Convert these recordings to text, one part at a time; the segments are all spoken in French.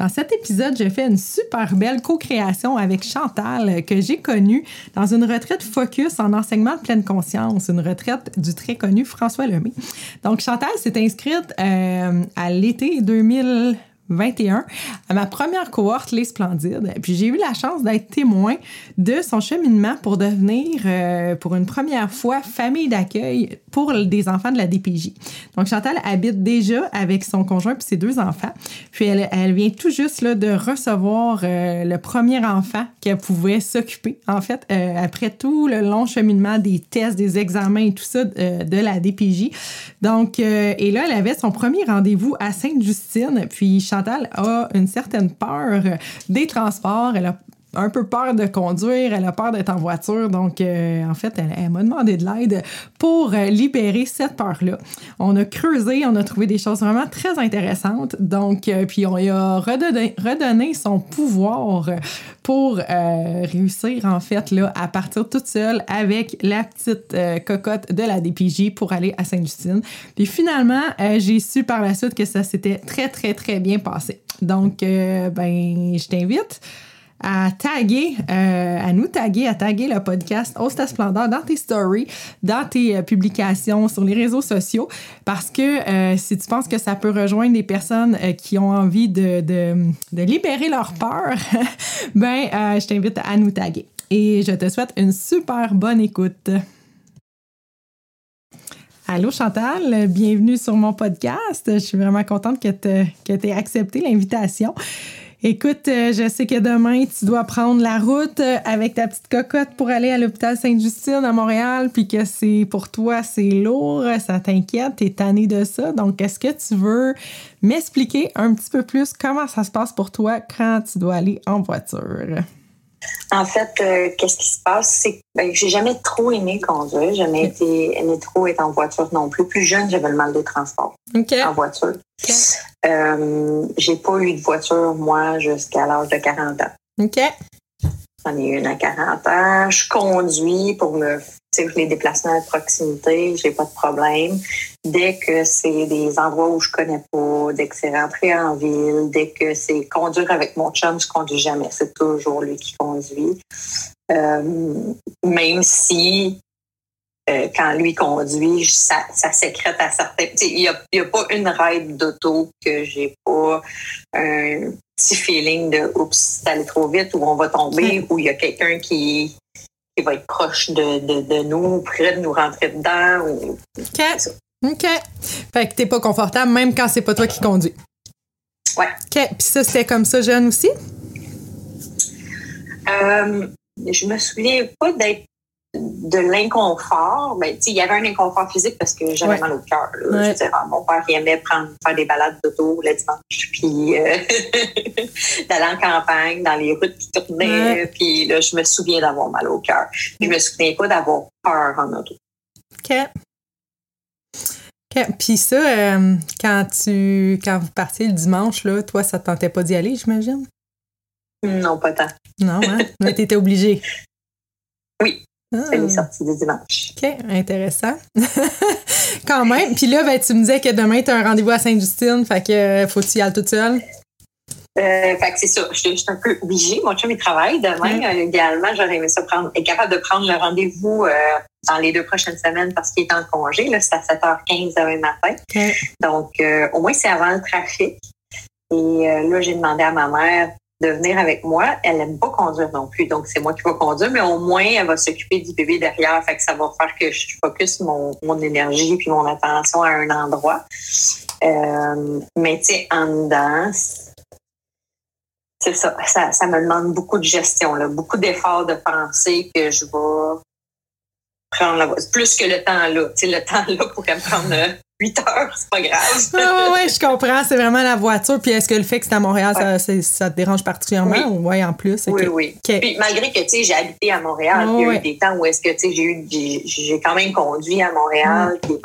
Dans cet épisode, j'ai fait une super belle co-création avec Chantal que j'ai connue dans une retraite focus en enseignement de pleine conscience, une retraite du très connu François Lemay. Donc Chantal s'est inscrite euh, à l'été 2000 21, à ma première cohorte Les Splendides. Puis j'ai eu la chance d'être témoin de son cheminement pour devenir, euh, pour une première fois, famille d'accueil pour des enfants de la DPJ. Donc Chantal habite déjà avec son conjoint puis ses deux enfants. Puis elle, vient tout juste là, de recevoir euh, le premier enfant qu'elle pouvait s'occuper. En fait, euh, après tout le long cheminement des tests, des examens et tout ça de la DPJ. Donc, et là, elle avait son premier rendez-vous à Sainte-Justine. Puis Chantal a une certaine peur des transports. Elle a un peu peur de conduire, elle a peur d'être en voiture. Donc, euh, en fait, elle, m'a demandé de l'aide pour euh, libérer cette peur-là. On a creusé, on a trouvé des choses vraiment très intéressantes. Donc, euh, puis on lui a redonné, son pouvoir pour réussir, en fait, là, à partir toute seule avec la petite cocotte de la DPJ pour aller à Sainte-Justine. Puis finalement, j'ai su par la suite que ça s'était très, très, très bien passé. Donc, ben, je t'invite à taguer, euh, à nous taguer, à taguer le podcast Splendeur dans tes stories, dans tes euh, publications sur les réseaux sociaux, parce que euh, si tu penses que ça peut rejoindre des personnes qui ont envie de libérer leur peur, ben, je t'invite à nous taguer. Et je te souhaite une super bonne écoute. Allô Chantal, bienvenue sur mon podcast. Je suis vraiment contente que tu aies accepté l'invitation. Écoute, euh, je sais que demain, tu dois prendre la route euh, avec ta petite cocotte pour aller à l'hôpital Sainte-Justine à Montréal, puis que c'est pour toi, c'est lourd, ça t'inquiète, t'es tanné de ça. Donc, est-ce que tu veux m'expliquer un petit peu plus comment ça se passe pour toi quand tu dois aller en voiture? En fait, euh, qu'est-ce qui se passe, c'est que ben, j'ai jamais trop aimé conduire, jamais été aimé trop être en voiture non plus. Plus jeune, j'avais le mal de transport en voiture. Euh, j'ai pas eu de voiture, moi, jusqu'à l'âge de 40 ans. OK. J'en ai une à 40 ans. Je conduis pour me les déplacements à proximité, j'ai pas de problème. Dès que c'est des endroits où je connais pas, dès que c'est rentrer en ville, dès que c'est conduire avec mon chum, je conduis jamais. C'est toujours lui qui conduit. Euh, même si euh, quand lui conduit, ça, ça sécrète à certains. Il n'y a, y a, pas une ride d'auto que j'ai pas un petit feeling de oups, c'est allé trop vite ou on va tomber ou il y a quelqu'un qui, qui va être proche de, de, de, nous, près de nous rentrer dedans. Ou... OK. OK. Fait que t'es pas confortable même quand c'est pas toi qui conduis. Ouais. OK. Puis ça, c'était comme ça jeune aussi? Euh, je me souviens pas d'être de l'inconfort, ben, il y avait un inconfort physique parce que j'avais mal au cœur. mon père aimait prendre, faire des balades d'auto le dimanche, puis euh, d'aller en campagne, dans les routes qui tournaient, puis là, je me souviens d'avoir mal au cœur. Je me souviens pas d'avoir peur en auto. OK. OK. Puis ça, euh, quand tu quand vous partiez le dimanche, là, toi, ça te tentait pas d'y aller, j'imagine? Non, pas tant. Non, hein? Mais t'étais obligé. Oui. C'est les ah. sorties du dimanche. OK, intéressant. Quand même. Puis là, ben, tu me disais que demain, tu as un rendez-vous à Sainte-Justine. Fait que euh, faut que tu y ailles toute seule? Euh, fait que c'est ça. Je suis un peu obligée. Mon chum, il travaille demain. Euh, idéalement, j'aurais aimé ça prendre, être capable de prendre le rendez-vous dans les deux prochaines semaines parce qu'il est en congé. Là, c'est à 7h15 demain matin. Donc, au moins, c'est avant le trafic. Et là, j'ai demandé à ma mère de venir avec moi. Elle n'aime pas conduire non plus, donc c'est moi qui vais conduire, mais au moins, elle va s'occuper du bébé derrière. Fait que ça va faire que je focus mon, mon énergie puis mon attention à un endroit. Euh, mais tu sais, en dedans, c'est ça, ça, ça, me demande beaucoup de gestion, là, beaucoup d'efforts de penser que je vais prendre la voie. Plus que le temps là. Tu sais, le temps là pourrait me prendre 8 heures, c'est pas grave. oui, je comprends. C'est vraiment la voiture. Puis est-ce que le fait que c'est à Montréal, ça, ça, te dérange particulièrement? Oui, ou, en plus. Oui, oui. Puis malgré que, tu sais, j'ai habité à Montréal, il y a eu des temps où est-ce que, tu sais, j'ai eu, j'ai quand même conduit à Montréal. Mm. bon.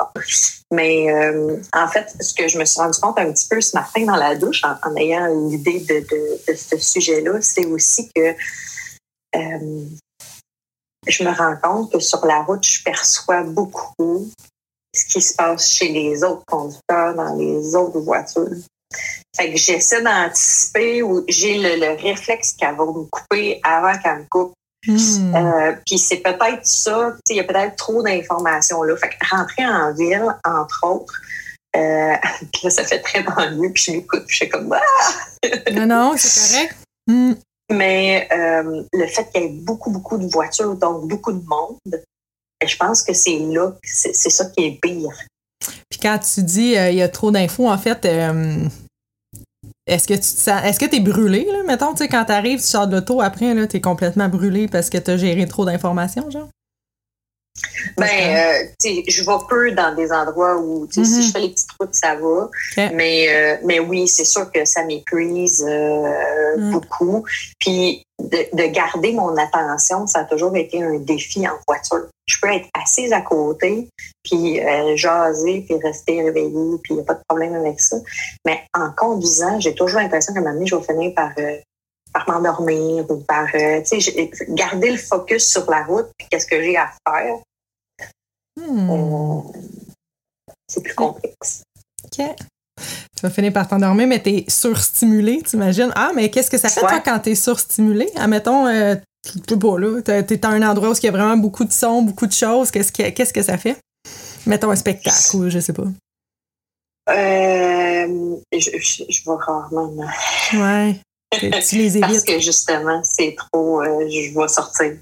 Mais euh, en fait, ce que je me suis rendu compte un petit peu ce matin dans la douche, en, ayant l'idée de, de, de, ce sujet-là, c'est aussi que euh, je me rends compte que sur la route, je perçois beaucoup ce qui se passe chez les autres conducteurs dans les autres voitures. Fait que j'essaie d'anticiper ou j'ai le, réflexe qu'elle va me couper avant qu'elle me coupe. Hmm. Euh, puis c'est peut-être ça, il y a peut-être trop d'informations là. Fait que rentrer en ville, entre autres, euh, là, ça fait très mieux, puis je m'écoute, puis je suis comme ah! Non, non, c'est correct. Mais euh, le fait qu'il y ait beaucoup, beaucoup de voitures, donc beaucoup de monde, je pense que c'est là, c'est ça qui est pire. Puis quand tu dis euh, il y a trop d'infos, en fait, euh, est-ce que tu te sens, est-ce que tu es brûlé, là? Mettons, tu sais, quand tu arrives, tu sors de l'auto, après, là, tu es complètement brûlé parce que tu as géré trop d'informations, genre? Ben, euh, tu sais, je vais peu dans des endroits où, si mm-hmm. je fais les petites routes, ça va. Mais, euh, mais oui, c'est sûr que ça m'épuise euh, mm. beaucoup. Puis de, garder mon attention, ça a toujours été un défi en voiture. Je peux être assise à côté, puis jaser, puis rester réveillée, puis il n'y a pas de problème avec ça. Mais en conduisant, j'ai toujours l'impression qu'à un moment donné, je vais finir par par m'endormir ou par garder le focus sur la route puis qu'est-ce que j'ai à faire Hmm. Euh, c'est plus complexe. OK. Tu vas finir par t'endormir, mais tu es surstimulé, t'imagines? Ah, mais qu'est-ce que ça fait, toi, quand tu es surstimulé? Admettons, euh, tu peux pas, là. Tu es, à un endroit où il y a vraiment beaucoup de sons, beaucoup de choses. Qu'est-ce que, qu'est-ce que ça fait? Mettons un spectacle ou je sais pas. Euh, je, je, vois rarement. Ouais. Tu les évites. Parce que justement, c'est trop. Euh, je vais sortir.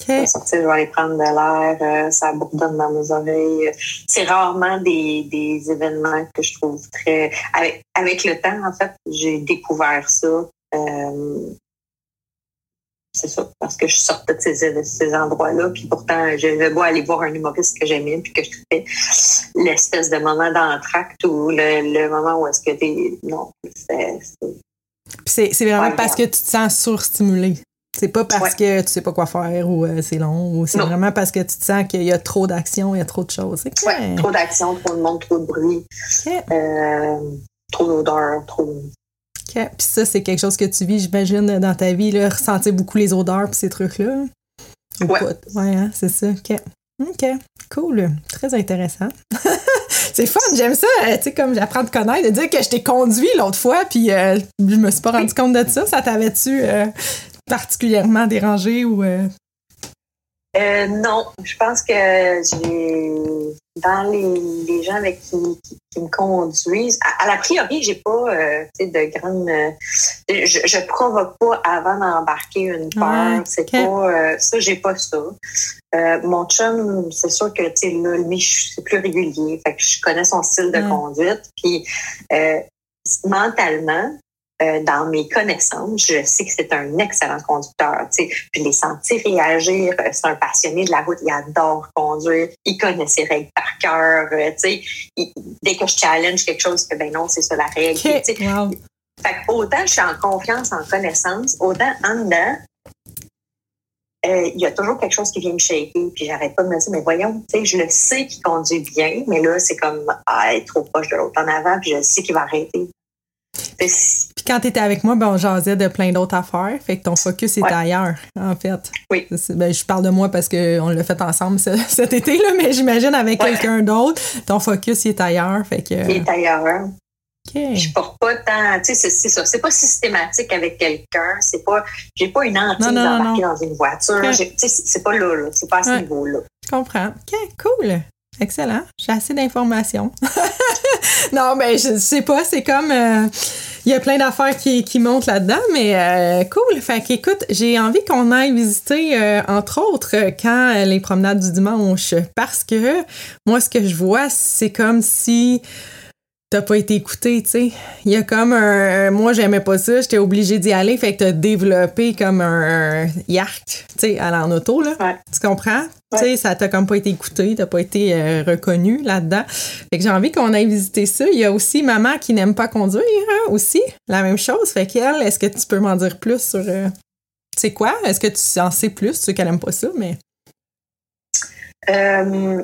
Je vais sortir, je vais aller prendre de l'air, euh, ça bourdonne dans mes oreilles. C'est rarement des, des, événements que je trouve très... Avec, avec le temps, en fait, j'ai découvert ça. Euh, c'est ça, parce que je sortais de ces, ces endroits-là, puis pourtant, je vais aller voir un humoriste que j'aimais, puis que je fais l'espèce de moment d'entracte ou le, le, moment où est-ce que t'es... Non, c'est... C'est vraiment parce que tu te sens surstimulé. C'est pas parce que tu sais pas quoi faire ou euh, c'est long, ou c'est vraiment parce que tu te sens qu'il y a trop d'action, il y a trop de choses. Ouais, trop d'action, trop de monde, trop de bruit, euh, trop d'odeurs, trop. Puis ça, c'est quelque chose que tu vis, j'imagine, dans ta vie, là, ressentir beaucoup les odeurs puis ces trucs-là. Ouais. Ouais, hein, c'est ça. OK. OK. Cool. Très intéressant. c'est fun, j'aime ça. Euh, tu sais, comme j'apprends à te connaître, de dire que je t'ai conduit l'autre fois, puis je me suis pas rendu compte de ça. Ça t'avait-tu particulièrement dérangé ou. Euh? Euh, non, je pense que j'ai dans les, gens avec qui, qui, me conduisent, à, la priori, j'ai pas euh, de grande. je, je provoque pas avant d'embarquer une peur. c'est pas ça, j'ai pas ça. mon chum, c'est sûr que tu là, lui, c'est plus régulier. Fait que je connais son style de conduite. Puis mentalement, euh, dans mes connaissances, je sais que c'est un excellent conducteur. Tu sais, je l'ai senti réagir. Euh, c'est un passionné de la route. Il adore conduire. Il connaît ses règles par cœur. Euh, tu sais, dès que je challenge quelque chose, ben non, c'est ça la règle. Tu sais. Fait autant je suis en confiance, en connaissance, autant en dedans, il y a toujours quelque chose qui vient me shaker, puis j'arrête pas de me dire, mais voyons, tu sais, je le sais qu'il conduit bien, mais là, c'est comme, ah, être trop proche de l'autre en avant, puis je sais qu'il va arrêter. Puis quand tu étais avec moi, ben, on jasait de plein d'autres affaires. Fait que ton focus était ailleurs, en fait. Oui. Ben, je parle de moi parce qu'on l'a fait ensemble cet été, là, mais j'imagine avec quelqu'un d'autre, ton focus est ailleurs. Fait que... Il est ailleurs. Je porte pas tant, tu sais, c'est ça. C'est pas systématique avec quelqu'un. C'est pas, j'ai pas une hantise d'embarquer dans une voiture. Tu sais, c'est pas là, là. C'est pas à ce niveau-là. Je comprends. OK, cool. Excellent. J'ai assez d'informations. non, mais je sais pas, c'est comme. Euh, il y a plein d'affaires qui, qui montent là-dedans, mais euh, cool. Fait qu'écoute, j'ai envie qu'on aille visiter, euh, entre autres, quand les promenades du dimanche, parce que moi, ce que je vois, c'est comme si t'as pas été écouté, tu sais. Il y a comme un... Moi, j'aimais pas ça, j'étais obligée d'y aller, fait que t'as développé comme un, yark, tu sais, aller en auto, là. Tu comprends? Tu sais, ça t'a comme pas été écouté, t'as pas été euh, reconnu là-dedans. Fait que j'ai envie qu'on aille visiter ça. Il y a aussi maman qui n'aime pas conduire, hein, aussi. La même chose. Fait qu'elle, est-ce que tu peux m'en dire plus sur... Euh, c'est quoi? Est-ce que tu en sais plus? Tu sais qu'elle aime pas ça, mais... Euh,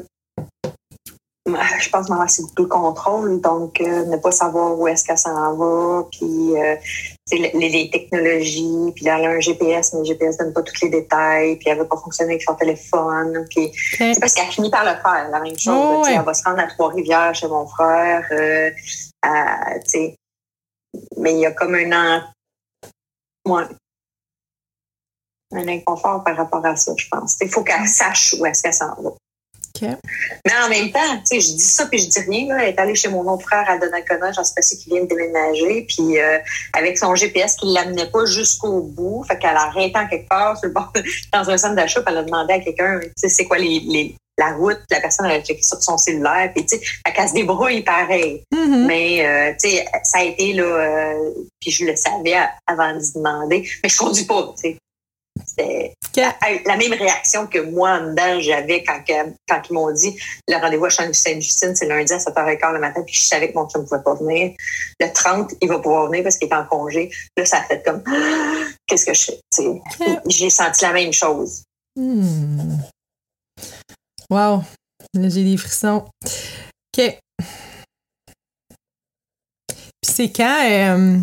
je pense que c'est beaucoup le contrôle, donc euh, ne pas savoir où est-ce qu'elle s'en va, puis euh, les, technologies, puis là, elle a un GPS, mais le GPS donne pas tous les détails, puis elle veut pas fonctionner avec son téléphone, puis c'est parce qu'elle finit par le faire, la même chose. Oh, elle va se rendre à Trois-Rivières chez mon frère, euh, mais il y a comme un an, un inconfort par rapport à ça, je pense. Il faut qu'elle sache où est-ce qu'elle s'en va. Mais en même temps, tu sais, je dis ça puis je dis rien. Là. Elle est allée chez mon autre frère à Donnacona, j'en sais pas si qui vient de déménager, puis euh, avec son GPS qui ne l'amenait pas jusqu'au bout, fait qu'elle a arrêté en quelque part sur le bord, dans un centre d'achat, elle a demandé à quelqu'un, tu sais, c'est quoi les, la route, la personne a checké sur son cellulaire, puis tu sais, elle se débrouille pareil. Mm-hmm. Mais euh, tu sais, ça a été là, euh, puis je le savais avant d'y demander, mais je conduis pas, tu sais. C'était la, même réaction que moi en dedans j'avais quand, quand ils m'ont dit le rendez-vous à Sainte-Justine, c'est lundi à 7h15 le matin, puis je savais que mon chum ne pouvait pas venir. Le 30, il va pouvoir venir parce qu'il est en congé. Là, ça a fait comme qu'est-ce que je fais? J'ai senti la même chose. Hmm. Wow! Là, j'ai des frissons. OK. Puis c'est quand. Euh,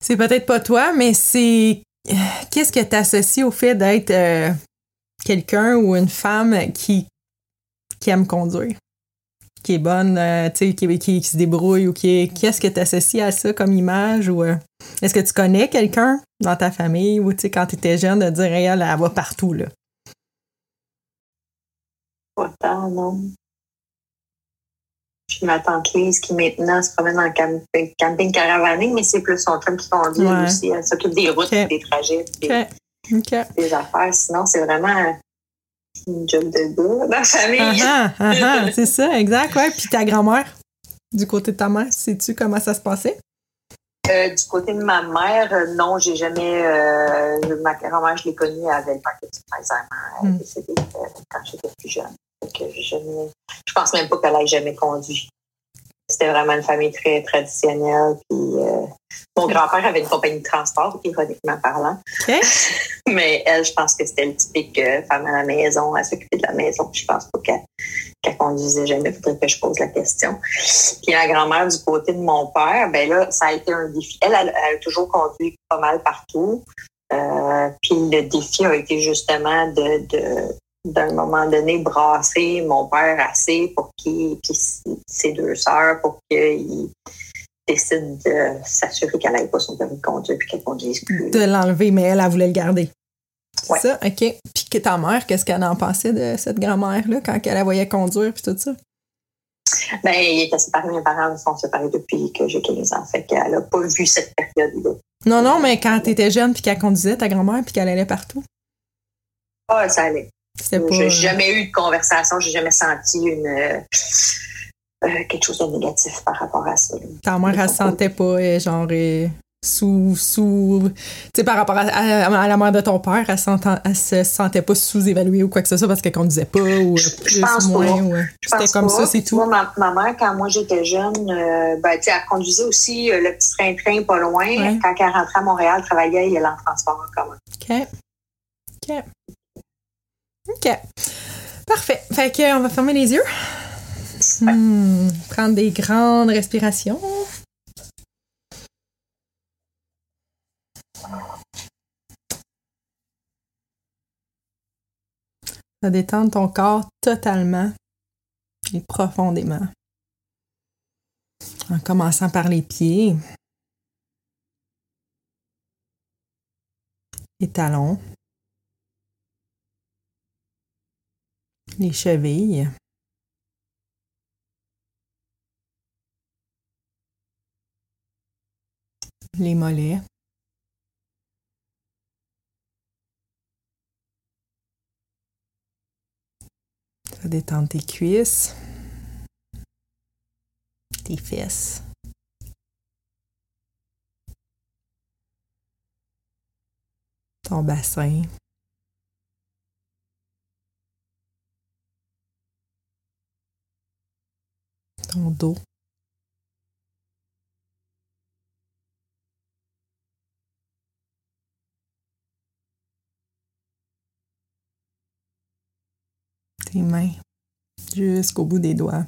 c'est peut-être pas toi, mais c'est qu'est-ce que tu associes au fait d'être euh, quelqu'un ou une femme qui, qui aime conduire? Qui est bonne, euh, sais, qui, qui, se débrouille ou qui est. Qu'est-ce que tu associes à ça comme image? Ou euh, est-ce que tu connais quelqu'un dans ta famille ou quand tu étais jeune, de dire elle, elle va partout, là? Pas tant, non. Puis ma tante Lise, qui maintenant se promène en camping, camping caravaning, mais c'est plus son chum qui conduit aussi. Elle s'occupe des routes, des trajets, des, affaires. Sinon, c'est vraiment une job de gars dans la famille. Ah, ah, ah, c'est ça, exact. Ouais. Puis ta grand-mère, du côté de ta mère, sais-tu comment ça se passait? Euh, du côté de ma mère, euh, non, j'ai jamais. Euh, ma grand-mère, je l'ai connue, elle avait le Parkinson Alzheimer. Elle est décédée quand j'étais plus jeune. Donc, je, je pense même pas qu'elle ait jamais conduit. C'était vraiment une famille très traditionnelle. Puis, euh, mon grand-père avait une compagnie de transport, ironiquement parlant. Mais elle, je pense que c'était le typique euh, femme à la maison, à s'occuper de la maison. Je pense pas qu'elle conduisait jamais. Il faudrait que je pose la question. Puis ma grand-mère, du côté de mon père, ben là, ça a été un défi. Elle, elle, a toujours conduit pas mal partout. Euh, puis le défi a été justement de, de d'un moment donné brasser mon père assez pour qu'il, puis ses deux sœurs, pour qu'il décide de s'assurer qu'elle n'avait pas son permis de conduire puis qu'elle conduise plus. De l'enlever, mais elle, elle voulait le garder. Ouais. Ça, OK. Puis que ta mère, qu'est-ce qu'elle en pensait de cette grand-mère-là quand elle la voyait conduire puis tout ça? Ben, il était séparé, mes parents sont séparés depuis que j'ai 15 ans. Fait qu'elle n'a pas vu cette période-là. Non, non, mais quand tu étais jeune puis qu'elle conduisait ta grand-mère puis qu'elle allait partout? Ah, ça allait. J'ai jamais eu de conversation, j'ai jamais senti une euh, euh, quelque chose de négatif par rapport à ça. Ta mère, elle se sentait pas, euh, genre, sous. sous tu sais, par rapport à, la mère de ton père, elle, elle se sentait pas sous-évaluée ou quoi que ce soit parce qu'elle conduisait pas ou plus ou moins. C'était comme ça, c'est tout. ma, mère, quand moi j'étais jeune, ben, elle conduisait aussi le petit train-train pas loin. Quand elle rentrait à Montréal, elle travaillait, elle en transport en commun. OK. OK. OK. Parfait. Fait qu'on va fermer les yeux. Hmm, prendre des grandes respirations. Ça détendre ton corps totalement et profondément. En commençant par les pieds, les talons, les chevilles, les mollets. Tu vas détendre tes cuisses, tes fesses. Ton bassin. Ton dos. tes mains jusqu'au bout des doigts,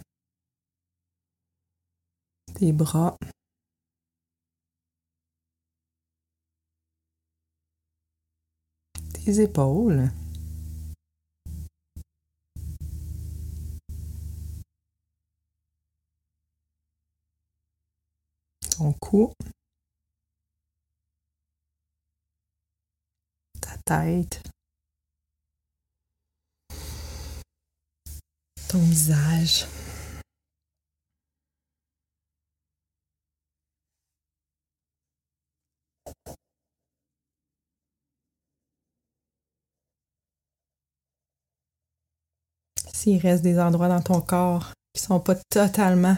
tes bras. Tes épaules. Cou. Ta tête. ton visage. S'il reste des endroits dans ton corps qui sont pas totalement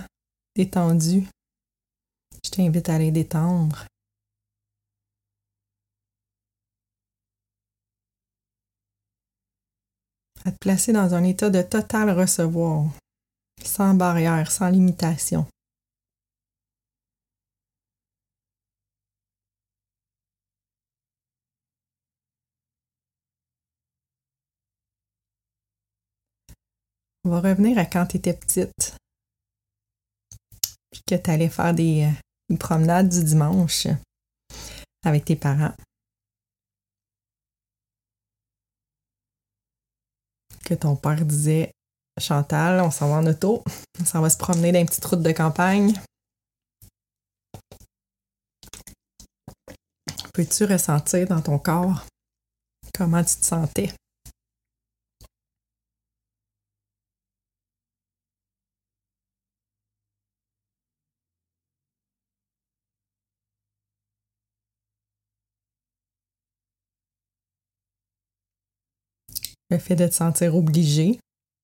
détendus, je t'invite à les détendre. à te placer dans un état de total recevoir, sans barrière, sans limitation. On va revenir à quand tu étais petite, puis que tu allais faire des, des promenades du dimanche avec tes parents. que ton père disait Chantal, on s'en va en auto, on s'en va se promener dans une petite route de campagne. Peux-tu ressentir dans ton corps comment tu te sentais? Le fait de te sentir obligé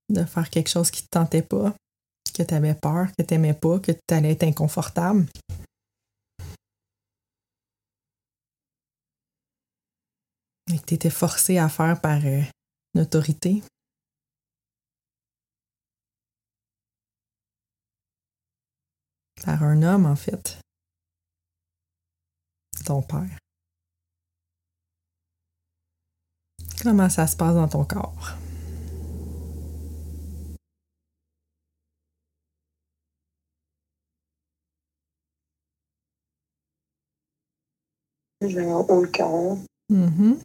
de faire quelque chose qui ne te tentait pas, que tu avais peur, que tu n'aimais pas, que tu allais être inconfortable. Et que tu étais forcé à faire par euh, une autorité. Par un homme, en fait. Ton père. Comment ça se passe dans ton corps? J'ai un haut le cœur. Mm-hmm.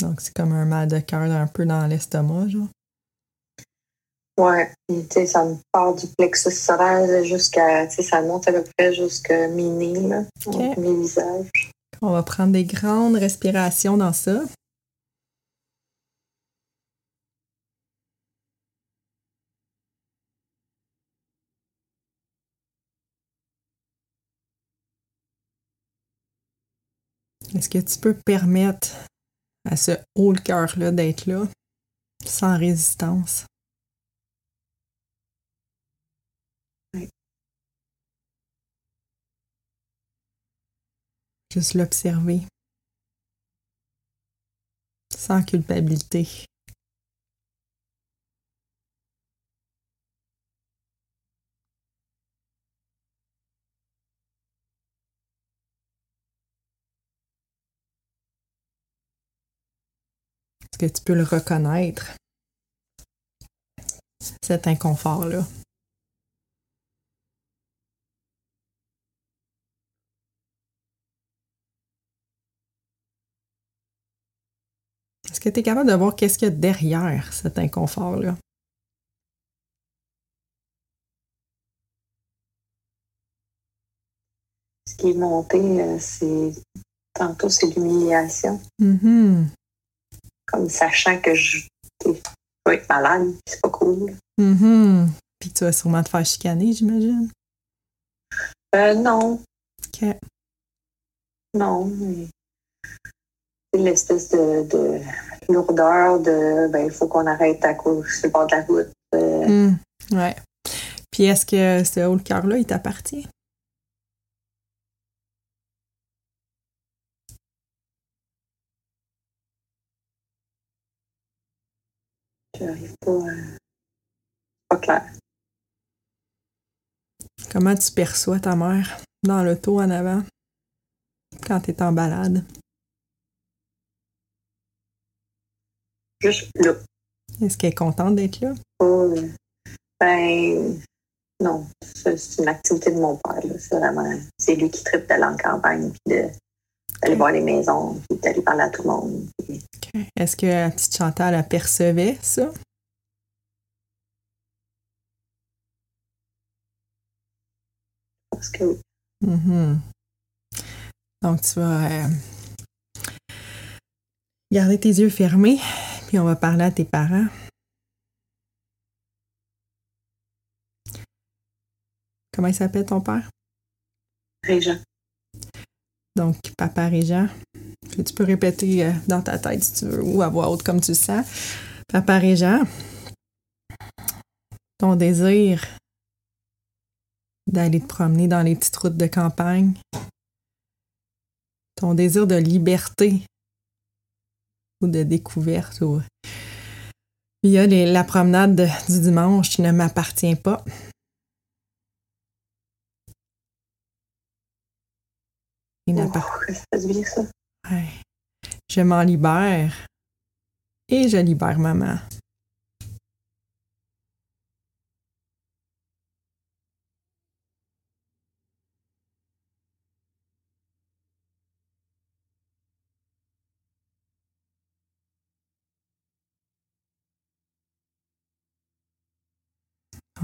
Donc, c'est comme un mal de cœur un peu dans l'estomac, genre? Ouais, tu sais, ça me part du plexus solaire jusqu'à, tu sais, ça monte à peu près jusqu'à mini, là, okay. mes visages. On va prendre des grandes respirations dans ça. Est-ce que tu peux permettre à ce haut le cœur-là d'être là sans résistance? Juste l'observer. Sans culpabilité. Est-ce que tu peux le reconnaître, cet inconfort-là? Que tu es capable de voir qu'est-ce qu'il y a derrière cet inconfort-là? Ce qui est monté, euh, c'est tantôt c'est l'humiliation. Mhm. Comme sachant que je, vais être malade, c'est pas cool. Mhm. Puis tu vas sûrement te faire chicaner, j'imagine? Euh, non, OK. non. mais C'est l'espèce de, de lourdeur de ben il faut qu'on arrête à cause sur le bord de la route. Euh, Hmm. Ouais. Puis est-ce que ce haut le cœur-là, il t'appartient? J'arrive pas à... Pas clair. Comment tu perçois ta mère dans l'auto en avant quand tu es en balade? Juste là. Est-ce qu'elle est contente d'être là? Euh, ben, non. C'est une activité de mon père. C'est vraiment... C'est lui qui tripe d'aller en campagne puis d'aller voir les maisons puis d'aller parler à tout le monde. puis-. Est-ce que la petite Chantal apercevait ça? Parce que Mhm. Donc, tu vas euh, garder tes yeux fermés, puis on va parler à tes parents. Comment il s'appelle ton père? Régent. Donc, papa. Puis Tu peux répéter euh, dans ta tête si tu veux, ou à voix haute comme tu le sens. Papa Régent, ton désir d'aller te promener dans les petites routes de campagne, ton désir de liberté ou de découverte, ou il y a les- la promenade de- du dimanche qui ne m'appartient pas. Il n'appart- Oh, que ça fasse bien ça. Ouais. Je m'en libère et je libère maman.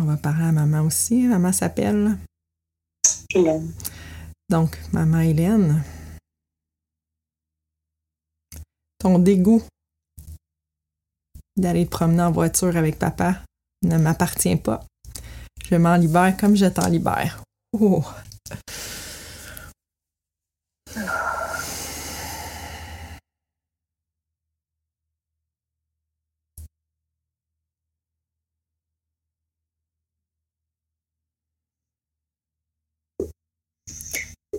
On va parler à maman aussi. Maman s'appelle? Hélène. Donc, maman Hélène, ton dégoût d'aller te promener en voiture avec papa ne m'appartient pas. Je m'en libère comme je t'en libère. Oh.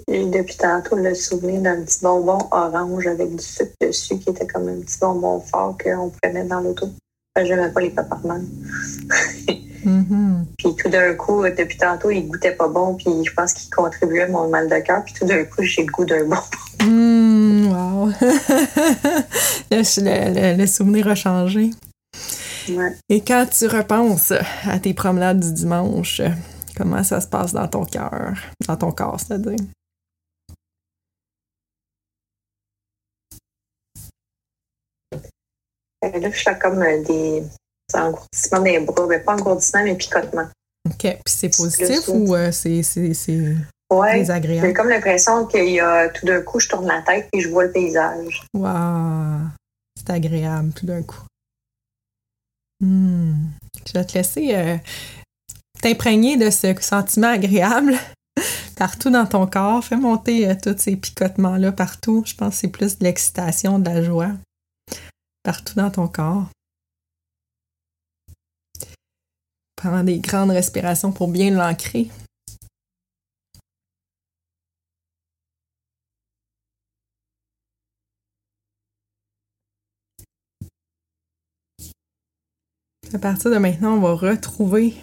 J'ai depuis tantôt le souvenir d'un petit bonbon orange avec du sucre dessus qui était comme un petit bonbon fort qu'on pouvait mettre dans l'auto. Enfin, Je n'aimais pas les peppermint. Mhm. Puis tout d'un coup, depuis tantôt, il goûtait pas bon, puis je pense qu'il contribuait à mon mal de cœur. Puis tout d'un coup, j'ai le goût d'un bonbon. Mm, wow. le, le- le souvenir a changé. Ouais. Et quand tu repenses à tes promenades du dimanche, comment ça se passe dans ton cœur, dans ton corps, c'est-à-dire? Là, je fais comme euh, des engourdissements des bras. Ben, pas engourdissements, mais picotements. OK. Puis c'est positif ou euh, c'est, Ouais. J'ai désagréable? comme l'impression qu'il y a tout d'un coup, je tourne la tête et je vois le paysage. Wow! C'est agréable tout d'un coup. Hmm. Je vais te laisser euh, t'imprégner de ce sentiment agréable partout dans ton corps. Fais monter euh, tous ces picotements-là partout. Je pense que c'est plus de l'excitation, de la joie. Partout dans ton corps. Prends des grandes respirations pour bien l'ancrer. À partir de maintenant, on va retrouver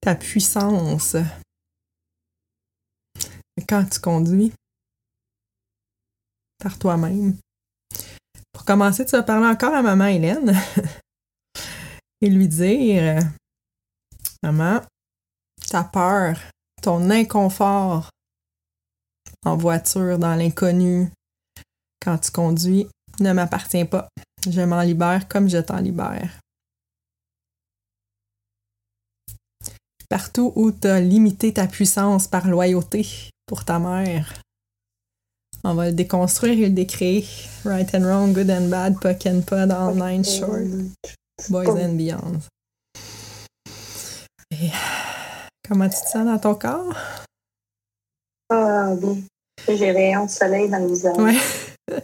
ta puissance quand tu conduis par toi-même. Commencer, tu vas parler encore à maman Hélène et lui dire Maman, ta peur, ton inconfort en voiture, dans l'inconnu, quand tu conduis, ne m'appartient pas. Je m'en libère comme je t'en libère. Partout où tu as limité ta puissance par loyauté, pour ta mère. On va le déconstruire et le décréer. Right and wrong, good and bad, puck and pod, all nine short, boys and beyond. Et comment tu te sens dans ton corps? Ah, bien. J'ai rayon de soleil dans le visage. Ouais.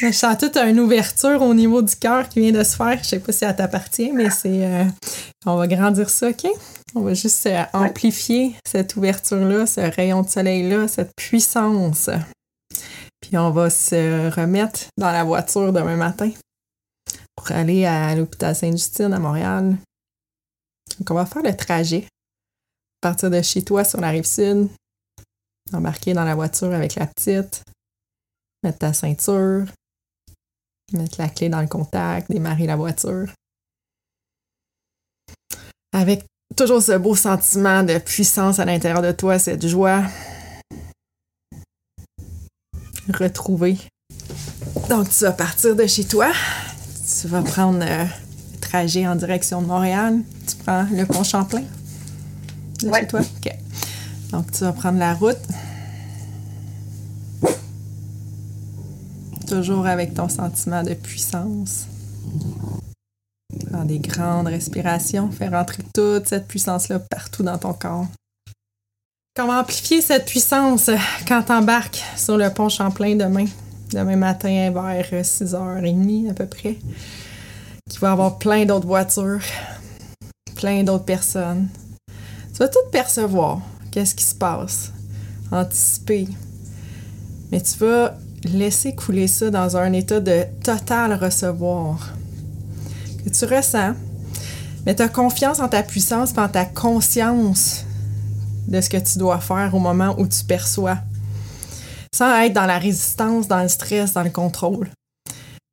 Je sens toute une ouverture au niveau du cœur qui vient de se faire. Je sais pas si ça t'appartient, mais c'est. euh, on va grandir ça, OK? On va juste euh, amplifier cette ouverture-là, ce rayon de soleil-là, cette puissance. Puis on va se remettre dans la voiture demain matin pour aller à l'hôpital Sainte-Justine à Montréal. Donc on va faire le trajet. Partir de chez toi sur la rive sud, embarquer dans la voiture avec la petite, mettre ta ceinture, mettre la clé dans le contact, démarrer la voiture. Avec toujours ce beau sentiment de puissance à l'intérieur de toi, cette joie retrouvée. Donc, tu vas partir de chez toi. Tu vas prendre euh, le trajet en direction de Montréal. Tu prends le pont Champlain de Ouais. chez toi? OK. Donc, tu vas prendre la route. Toujours avec ton sentiment de puissance. Prends des grandes respirations. Fais rentrer toute cette puissance-là partout dans ton corps. Comment amplifier cette puissance quand t'embarques sur le pont Champlain demain? Demain matin vers 6h30 à peu près. Qui va avoir plein d'autres voitures, plein d'autres personnes. Tu vas tout percevoir, qu'est-ce qui se passe, anticiper. Mais tu vas laisser couler ça dans un état de total recevoir. Que tu ressens, mais tu as confiance en ta puissance, en ta conscience de ce que tu dois faire au moment où tu perçois. Sans être dans la résistance, dans le stress, dans le contrôle.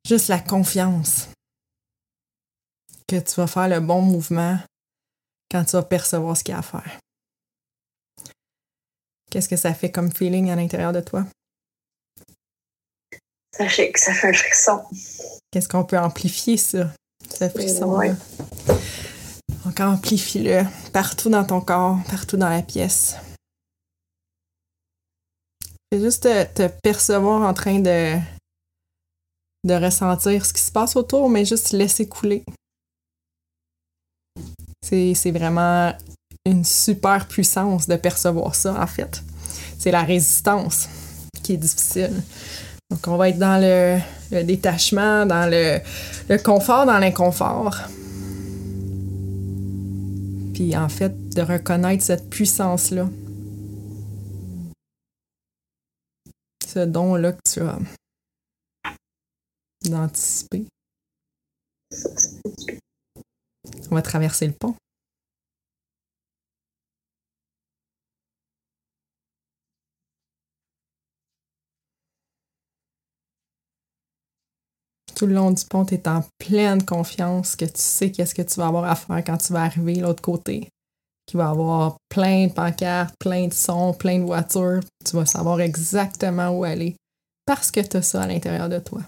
Juste la confiance que tu vas faire le bon mouvement quand tu vas percevoir ce qu'il y a à faire. Qu'est-ce que ça fait comme feeling à l'intérieur de toi? Ça fait, ça fait un frisson. Qu'est-ce qu'on peut amplifier ça, ce frisson Ouais. Donc amplifie-le partout dans ton corps, partout dans la pièce. Fais juste te, te percevoir en train de, de ressentir ce qui se passe autour, mais juste laisser couler. C'est c'est vraiment une super puissance de percevoir ça, en fait. C'est la résistance qui est difficile. Donc, on va être dans le, détachement, dans le, confort, dans l'inconfort. Puis, en fait, de reconnaître cette puissance-là. Ce don-là que tu as. D'anticiper. On va traverser le pont. Tout le long du pont, tu es en pleine confiance que tu sais qu'est-ce que tu vas avoir à faire quand tu vas arriver de l'autre côté. Qu'il va y avoir plein de pancartes, plein de sons, plein de voitures. Tu vas savoir exactement où aller parce que tu as ça à l'intérieur de toi.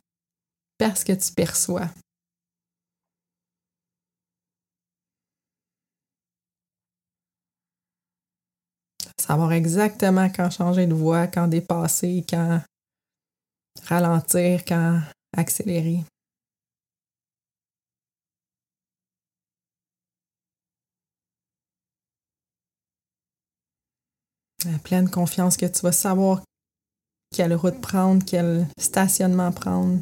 Parce que tu perçois. Savoir exactement quand changer de voie, quand dépasser, quand ralentir, quand accélérer. La pleine confiance que tu vas savoir quelle route prendre, quel stationnement prendre.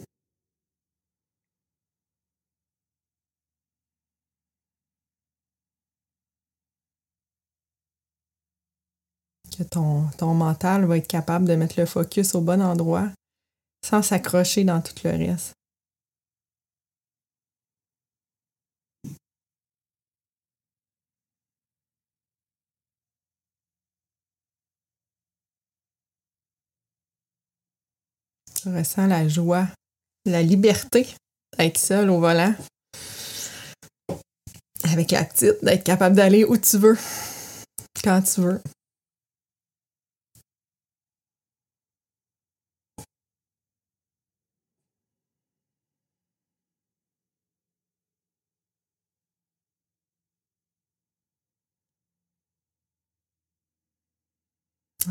que ton, ton mental va être capable de mettre le focus au bon endroit sans s'accrocher dans tout le reste. Tu ressens la joie, la liberté d'être seul au volant. Avec la petite, d'être capable d'aller où tu veux, quand tu veux.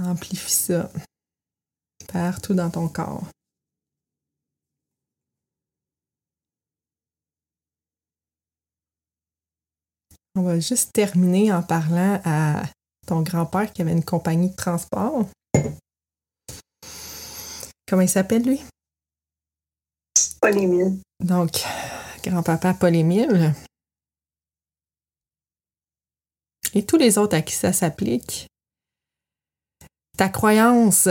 Amplifie ça partout dans ton corps. On va juste terminer en parlant à ton grand-père qui avait une compagnie de transport. Comment il s'appelle, lui? Paul Émile. Donc, grand-papa Paul Émile. Et tous les autres à qui ça s'applique. Ta croyance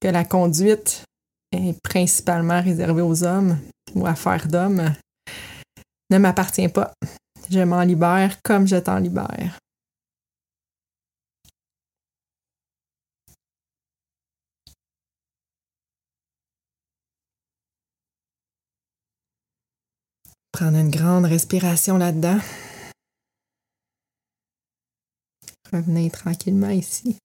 que la conduite est principalement réservée aux hommes ou affaires d'hommes ne m'appartient pas. Je m'en libère comme je t'en libère. Prendre une grande respiration là-dedans. Revenez tranquillement ici.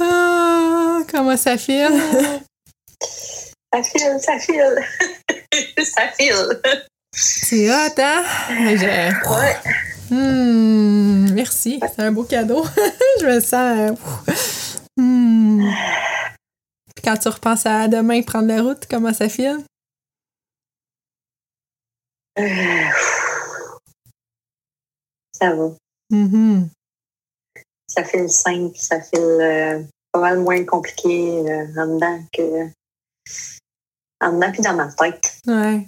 Ah, comment ça file? Ça file, ça file. ça file. C'est hot, hein? Je- Ouais. Hmm, merci, c'est un beau cadeau. Je me sens. hmm. Puis Quand tu repenses à demain prendre la route, comment ça file? Euh, Ça va. Mhm. Ça file simple, ça file euh, pas mal moins compliqué euh, en dedans que en dedans puis dans ma tête. Ouais.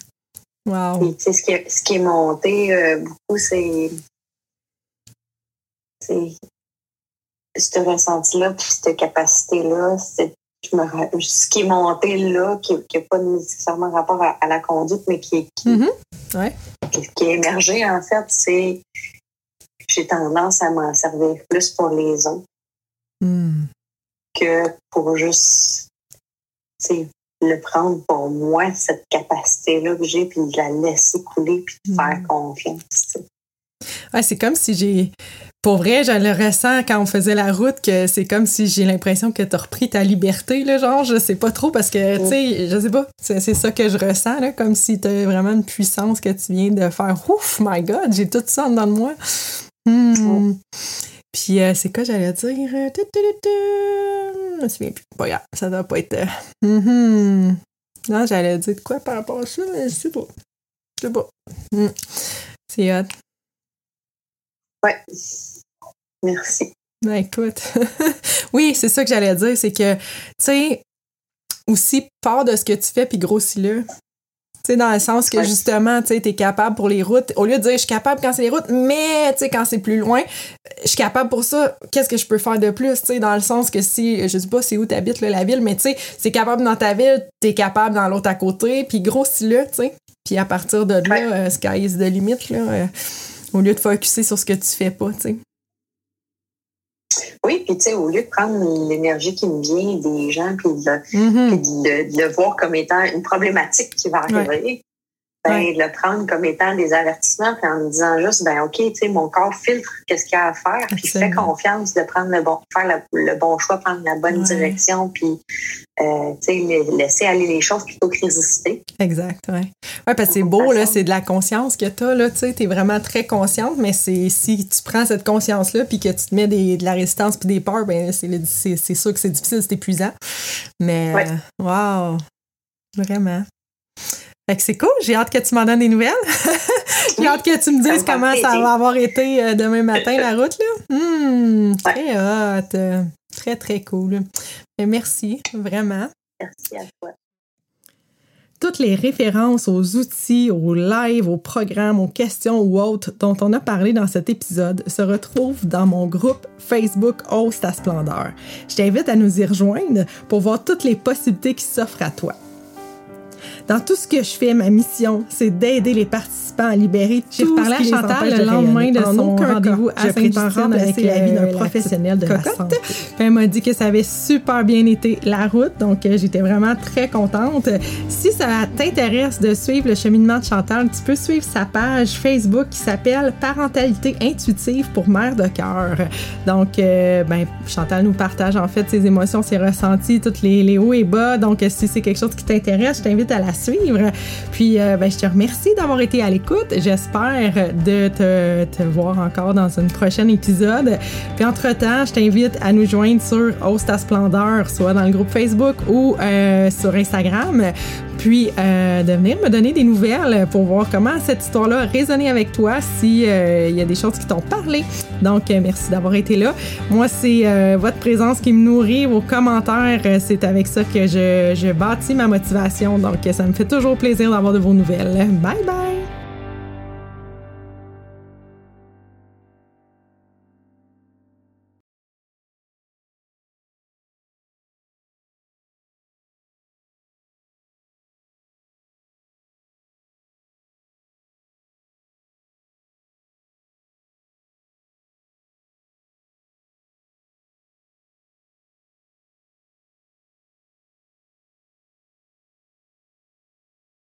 Wow. Sais, ce, qui est, ce qui est monté beaucoup, c'est c'est ce ressenti-là, puis cette capacité-là. c'est- je me ra- Ce qui est monté là, qui n'a pas nécessairement rapport à, à la conduite, mais qui, est- qui. Ouais. qui, qui est émergé, en fait, c'est que j'ai tendance à m'en servir plus pour les autres Hmm. que pour juste le prendre pour moi, cette capacité-là que j'ai, puis de la laisser couler, puis de Mm. faire confiance. Ouais, c'est comme si j'ai. Pour vrai, je le ressens quand on faisait la route, que c'est comme si j'ai l'impression que tu as repris ta liberté, là, genre, je sais pas trop, parce que, tu sais, je sais pas, c'est ça que je ressens, là, comme si tu vraiment une puissance que tu viens de faire. Ouf, my God, j'ai tout ça dans de moi. Hmm. Puis, euh, c'est quoi j'allais dire? Euh. Je me souviens plus. Pas grave, ça doit pas être. euh, mhm. Non, j'allais dire de quoi par rapport à ça, mais je sais pas. Je sais pas. Hmm. C'est hot. Ouais. Merci. Ben écoute, oui, c'est ça que j'allais dire, c'est que, tu sais, aussi, part de ce que tu fais, puis grossis-le. Tu sais, dans le sens que, Ouais. justement, tu sais, t'es capable pour les routes, au lieu de dire, je suis capable quand c'est les routes, mais, tu sais, quand c'est plus loin, je suis capable pour ça, qu'est-ce que je peux faire de plus, tu sais, dans le sens que si, je sais pas c'est où t'habites, là, la ville, mais tu sais, c'est capable dans ta ville, t'es capable dans l'autre à côté, puis grossis-le, tu sais. Puis à partir de là, Ouais. euh, sky is the limit, là, euh, au lieu de focuser sur ce que tu fais pas, tu sais. Oui, puis tu sais, au lieu de prendre l'énergie qui me vient des gens, puis de, Mhm. puis de le, de le voir comme étant une problématique qui va arriver, ben, Ouais. de le prendre comme étant des avertissements, puis en me disant juste, ben OK, tu sais, mon corps filtre qu'est-ce qu'il y a à faire, puis fais confiance de prendre le bon, faire le, le bon choix, prendre la bonne Ouais. direction, puis euh, tu sais, la- laisser aller les choses plutôt que résister. Exact, ouais. Ouais, parce que c'est beau, là, c'est de la conscience que t'as, là, tu sais, t'es vraiment très consciente, mais c'est si tu prends cette conscience-là puis que tu te mets des- de la résistance puis des peurs, ben c'est sûr que c'est difficile, c'est épuisant. Mais, Ouais. wow, vraiment. Fait que c'est cool, j'ai hâte que tu m'en donnes des nouvelles. j'ai hâte que tu me Ça me dises comment ça va avoir été euh, demain matin, la route, là. Hmm, très hot, euh, très, très cool. Ben, merci, vraiment. Merci à toi. Toutes les références aux outils, aux lives, aux programmes, aux questions ou autres dont on a parlé dans cet épisode se retrouvent dans mon groupe Facebook Hausse ta splendeur. Je t'invite à nous y rejoindre pour voir toutes les possibilités qui s'offrent à toi. Dans tout ce que je fais, ma mission, c'est d'aider les participants à libérer tout J'ai reparlé à Chantal le lendemain de son rendez-vous à Saint-Justine avec la vie d'un professionnel de la santé. elle m'a dit que ça avait super bien été la route, donc euh, j'étais vraiment très contente. Si ça t'intéresse de suivre le cheminement de Chantal, tu peux suivre sa page Facebook qui s'appelle Parentalité intuitive pour mère de cœur. Donc, euh, ben, Chantal nous partage en fait ses émotions, ses ressentis, tous les, les hauts et bas. Donc, si c'est quelque chose qui t'intéresse, je t'invite à la suivre. Puis, euh, ben, je te remercie d'avoir été à l'écoute. J'espère de te, voir encore dans un prochain épisode. Puis, entre-temps, je t'invite à nous joindre sur Host Splendeur, soit dans le groupe Facebook ou euh, sur Instagram. Puis, de venir me donner des nouvelles pour voir comment cette histoire-là a résonné avec toi, s'il y a des choses qui t'ont parlé. Donc, merci d'avoir été là. Moi, c'est votre présence qui me nourrit, vos commentaires. c'est avec ça que je, je bâtis ma motivation. Donc, ça me fait toujours plaisir d'avoir de vos nouvelles. Bye bye!